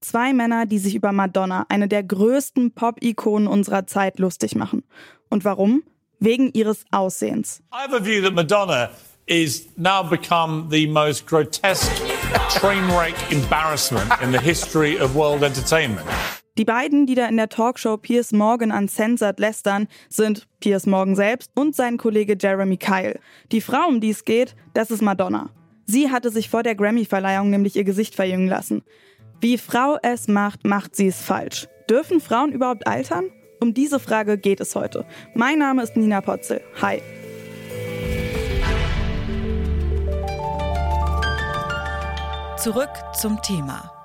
Zwei Männer, die sich über Madonna, eine der größten Pop-Ikonen unserer Zeit, lustig machen. Und warum? Wegen ihres Aussehens. I have a view that Madonna is now become the most grotesque train wreck embarrassment in the history of world entertainment. Die beiden, die da in der Talkshow Piers Morgan uncensored lästern, sind Piers Morgan selbst und sein Kollege Jeremy Kyle. Die Frau, um die es geht, das ist Madonna. Sie hatte sich vor der Grammy-Verleihung nämlich ihr Gesicht verjüngen lassen. Wie Frau es macht, macht sie es falsch. Dürfen Frauen überhaupt altern? Um diese Frage geht es heute. Mein Name ist Nina Potzel. Hi. Zurück zum Thema.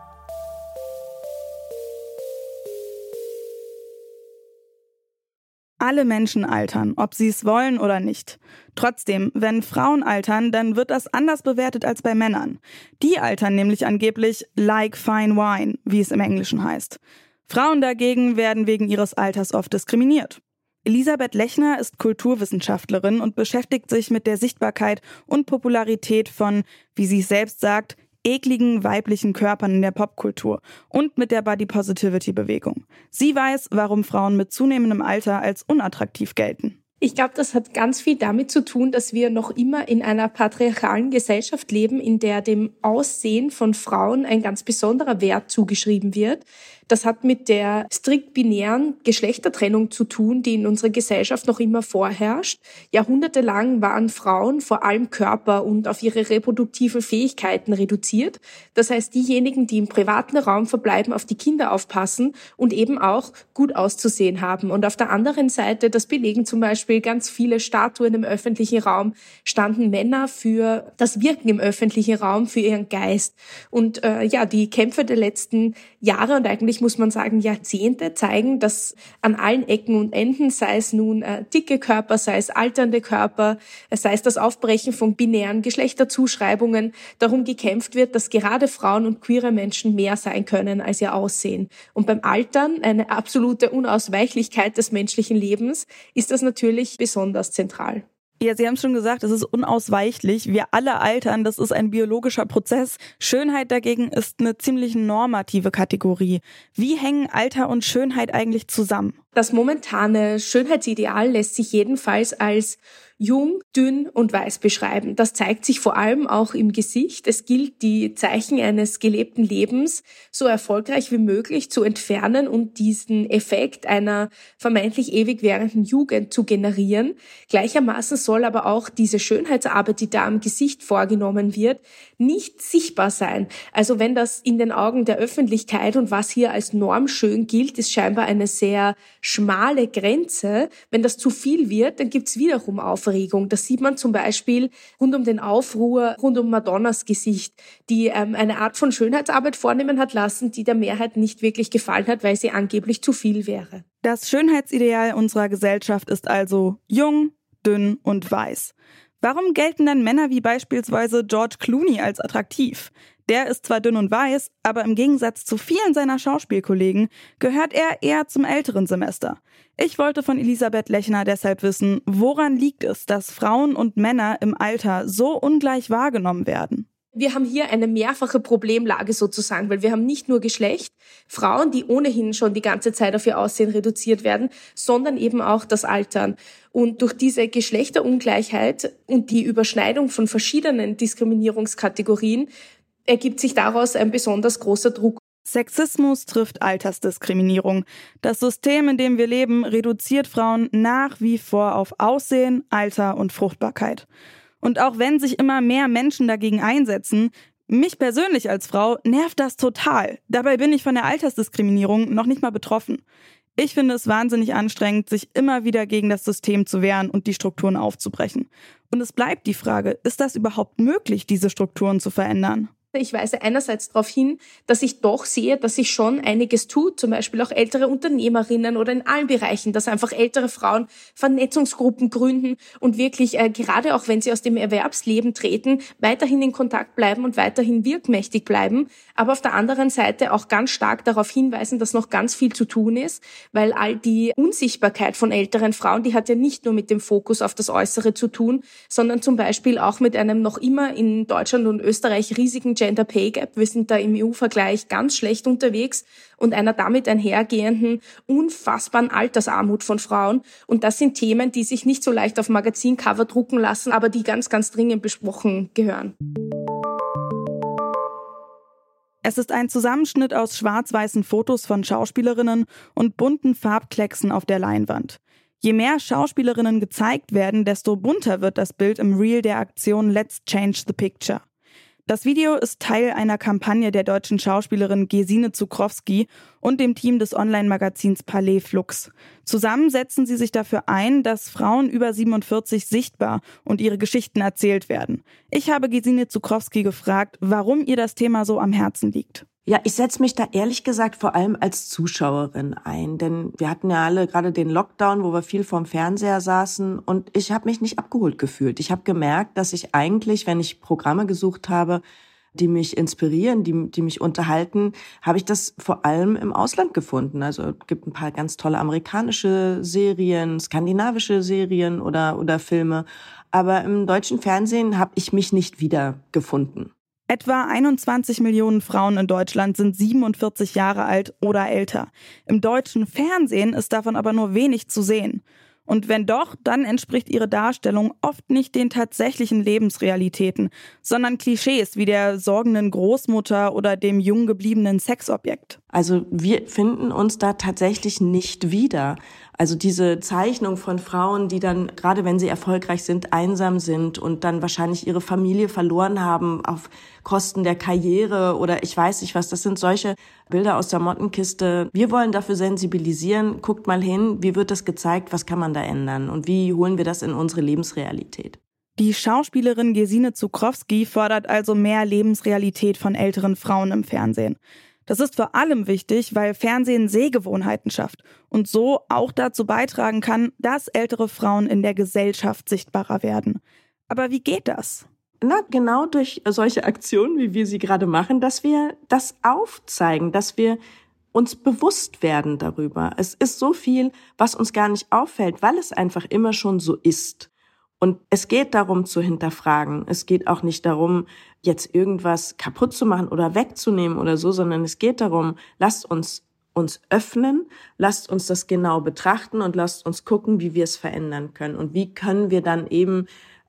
Alle Menschen altern, ob sie es wollen oder nicht. Trotzdem, wenn Frauen altern, dann wird das anders bewertet als bei Männern. Die altern nämlich angeblich like fine wine, wie es im Englischen heißt. Frauen dagegen werden wegen ihres Alters oft diskriminiert. Elisabeth Lechner ist Kulturwissenschaftlerin und beschäftigt sich mit der Sichtbarkeit und Popularität von, wie sie es selbst sagt, ekligen weiblichen Körpern in der Popkultur und mit der Body Positivity Bewegung. Sie weiß, warum Frauen mit zunehmendem Alter als unattraktiv gelten. Ich glaube, das hat ganz viel damit zu tun, dass wir noch immer in einer patriarchalen Gesellschaft leben, in der dem Aussehen von Frauen ein ganz besonderer Wert zugeschrieben wird. Das hat mit der strikt binären Geschlechtertrennung zu tun, die in unserer Gesellschaft noch immer vorherrscht. Jahrhundertelang waren Frauen vor allem Körper und auf ihre reproduktiven Fähigkeiten reduziert. Das heißt, diejenigen, die im privaten Raum verbleiben, auf die Kinder aufpassen und eben auch gut auszusehen haben. Und auf der anderen Seite, das belegen zum Beispiel ganz viele Statuen im öffentlichen Raum, standen Männer für das Wirken im öffentlichen Raum, für ihren Geist. Und äh, ja, die Kämpfe der letzten Jahre und eigentlich muss man sagen Jahrzehnte zeigen, dass an allen Ecken und Enden, sei es nun äh, dicke Körper, sei es alternde Körper, äh, sei es das Aufbrechen von binären Geschlechterzuschreibungen, darum gekämpft wird, dass gerade Frauen und queere Menschen mehr sein können als ihr Aussehen. Und beim Altern, eine absolute Unausweichlichkeit des menschlichen Lebens, ist das natürlich besonders zentral. Ja, Sie haben es schon gesagt, es ist unausweichlich. Wir alle altern, das ist ein biologischer Prozess. Schönheit dagegen ist eine ziemlich normative Kategorie. Wie hängen Alter und Schönheit eigentlich zusammen? Das momentane Schönheitsideal lässt sich jedenfalls als jung, dünn und weiß beschreiben. Das zeigt sich vor allem auch im Gesicht. Es gilt, die Zeichen eines gelebten Lebens so erfolgreich wie möglich zu entfernen und diesen Effekt einer vermeintlich ewig währenden Jugend zu generieren. Gleichermaßen soll aber auch diese Schönheitsarbeit, die da am Gesicht vorgenommen wird, nicht sichtbar sein. Also wenn das in den Augen der Öffentlichkeit und was hier als Norm schön gilt, ist scheinbar eine sehr schmale Grenze. Wenn das zu viel wird, dann gibt's wiederum Aufregung. Das sieht man zum Beispiel rund um den Aufruhr, rund um Madonnas Gesicht, die ähm, eine Art von Schönheitsarbeit vornehmen hat lassen, die der Mehrheit nicht wirklich gefallen hat, weil sie angeblich zu viel wäre. Das Schönheitsideal unserer Gesellschaft ist also jung, dünn und weiß. Warum gelten dann Männer wie beispielsweise George Clooney als attraktiv? Der ist zwar dünn und weiß, aber im Gegensatz zu vielen seiner Schauspielkollegen gehört er eher zum älteren Semester. Ich wollte von Elisabeth Lechner deshalb wissen, woran liegt es, dass Frauen und Männer im Alter so ungleich wahrgenommen werden? Wir haben hier eine mehrfache Problemlage sozusagen, weil wir haben nicht nur Geschlecht, Frauen, die ohnehin schon die ganze Zeit auf ihr Aussehen reduziert werden, sondern eben auch das Altern. Und durch diese Geschlechterungleichheit und die Überschneidung von verschiedenen Diskriminierungskategorien ergibt sich daraus ein besonders großer Druck. Sexismus trifft Altersdiskriminierung. Das System, in dem wir leben, reduziert Frauen nach wie vor auf Aussehen, Alter und Fruchtbarkeit. Und auch wenn sich immer mehr Menschen dagegen einsetzen, mich persönlich als Frau nervt das total. Dabei bin ich von der Altersdiskriminierung noch nicht mal betroffen. Ich finde es wahnsinnig anstrengend, sich immer wieder gegen das System zu wehren und die Strukturen aufzubrechen. Und es bleibt die Frage, ist das überhaupt möglich, diese Strukturen zu verändern? Ich weise einerseits darauf hin, dass ich doch sehe, dass sich schon einiges tut, zum Beispiel auch ältere Unternehmerinnen oder in allen Bereichen, dass einfach ältere Frauen Vernetzungsgruppen gründen und wirklich, äh, gerade auch wenn sie aus dem Erwerbsleben treten, weiterhin in Kontakt bleiben und weiterhin wirkmächtig bleiben. Aber auf der anderen Seite auch ganz stark darauf hinweisen, dass noch ganz viel zu tun ist, weil all die Unsichtbarkeit von älteren Frauen, die hat ja nicht nur mit dem Fokus auf das Äußere zu tun, sondern zum Beispiel auch mit einem noch immer in Deutschland und Österreich riesigen Gender Pay Gap. Wir sind da im EU-Vergleich ganz schlecht unterwegs und einer damit einhergehenden unfassbaren Altersarmut von Frauen. Und das sind Themen, die sich nicht so leicht auf Magazincover drucken lassen, aber die ganz, ganz dringend besprochen gehören. Es ist ein Zusammenschnitt aus schwarz-weißen Fotos von Schauspielerinnen und bunten Farbklecksen auf der Leinwand. Je mehr Schauspielerinnen gezeigt werden, desto bunter wird das Bild im Reel der Aktion Let's Change the Picture. Das Video ist Teil einer Kampagne der deutschen Schauspielerin Gesine Zukrowski und dem Team des Online-Magazins Palais Flux. Zusammen setzen sie sich dafür ein, dass Frauen über 47 sichtbar und ihre Geschichten erzählt werden. Ich habe Gesine Zukrowski gefragt, warum ihr das Thema so am Herzen liegt. Ja, ich setze mich da ehrlich gesagt vor allem als Zuschauerin ein, denn wir hatten ja alle gerade den Lockdown, wo wir viel vorm Fernseher saßen und ich habe mich nicht abgeholt gefühlt. Ich habe gemerkt, dass ich eigentlich, wenn ich Programme gesucht habe, die mich inspirieren, die, die mich unterhalten, habe ich das vor allem im Ausland gefunden. Also es gibt ein paar ganz tolle amerikanische Serien, skandinavische Serien oder, oder Filme. Aber im deutschen Fernsehen habe ich mich nicht wiedergefunden. Etwa 21 Millionen Frauen in Deutschland sind 47 Jahre alt oder älter. Im deutschen Fernsehen ist davon aber nur wenig zu sehen. Und wenn doch, dann entspricht ihre Darstellung oft nicht den tatsächlichen Lebensrealitäten, sondern Klischees wie der sorgenden Großmutter oder dem jung gebliebenen Sexobjekt. Also wir finden uns da tatsächlich nicht wieder. Also diese Zeichnung von Frauen, die dann, gerade wenn sie erfolgreich sind, einsam sind und dann wahrscheinlich ihre Familie verloren haben auf Kosten der Karriere oder ich weiß nicht was, das sind solche Bilder aus der Mottenkiste. Wir wollen dafür sensibilisieren, guckt mal hin, wie wird das gezeigt, was kann man da ändern und wie holen wir das in unsere Lebensrealität. Die Schauspielerin Gesine Zukrowski fordert also mehr Lebensrealität von älteren Frauen im Fernsehen. Das ist vor allem wichtig, weil Fernsehen Sehgewohnheiten schafft und so auch dazu beitragen kann, dass ältere Frauen in der Gesellschaft sichtbarer werden. Aber wie geht das? Na, genau durch solche Aktionen, wie wir sie gerade machen, dass wir das aufzeigen, dass wir uns bewusst werden darüber. Es ist so viel, was uns gar nicht auffällt, weil es einfach immer schon so ist. Und es geht darum zu hinterfragen. Es geht auch nicht darum, jetzt irgendwas kaputt zu machen oder wegzunehmen oder so, sondern es geht darum, lasst uns uns öffnen, lasst uns das genau betrachten und lasst uns gucken, wie wir es verändern können und wie können wir dann eben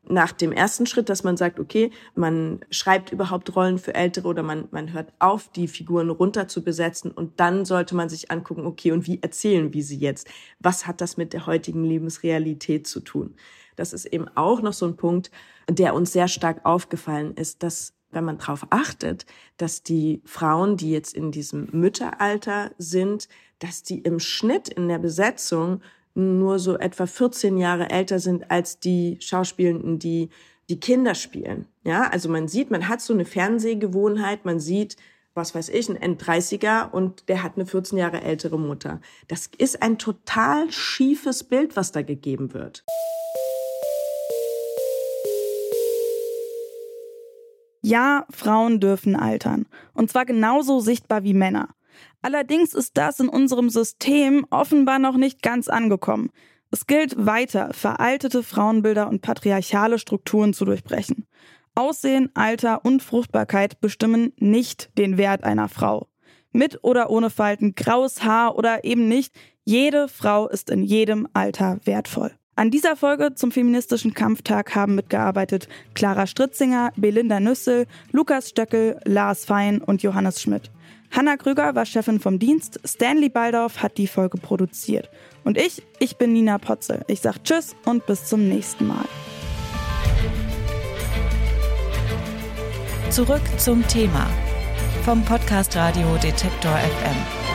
nach dem ersten Schritt, dass man sagt, okay, man schreibt überhaupt Rollen für Ältere oder man, man hört auf, die Figuren runter zu besetzen und dann sollte man sich angucken, okay, und wie erzählen wir sie jetzt? Was hat das mit der heutigen Lebensrealität zu tun? Das ist eben auch noch so ein Punkt, der uns sehr stark aufgefallen ist, dass wenn man darauf achtet, dass die Frauen, die jetzt in diesem Mütteralter sind, dass die im Schnitt in der Besetzung nur so etwa 14 Jahre älter sind als die Schauspielenden, die die Kinder spielen. Ja, also man sieht, man hat so eine Fernsehgewohnheit, man sieht, was weiß ich, ein End-30er und der hat eine 14 Jahre ältere Mutter. Das ist ein total schiefes Bild, was da gegeben wird. Ja, Frauen dürfen altern. Und zwar genauso sichtbar wie Männer. Allerdings ist das in unserem System offenbar noch nicht ganz angekommen. Es gilt weiter, veraltete Frauenbilder und patriarchale Strukturen zu durchbrechen. Aussehen, Alter und Fruchtbarkeit bestimmen nicht den Wert einer Frau. Mit oder ohne Falten, graues Haar oder eben nicht, jede Frau ist in jedem Alter wertvoll. An dieser Folge zum feministischen Kampftag haben mitgearbeitet Clara Stritzinger, Belinda Nüssel, Lukas Stöckel, Lars Fein und Johannes Schmidt. Hanna Krüger war Chefin vom Dienst, Stanley Baldorf hat die Folge produziert. Und ich, ich bin Nina Potzel. Ich sag Tschüss und bis zum nächsten Mal. Zurück zum Thema vom Podcast Radio Detektor FM.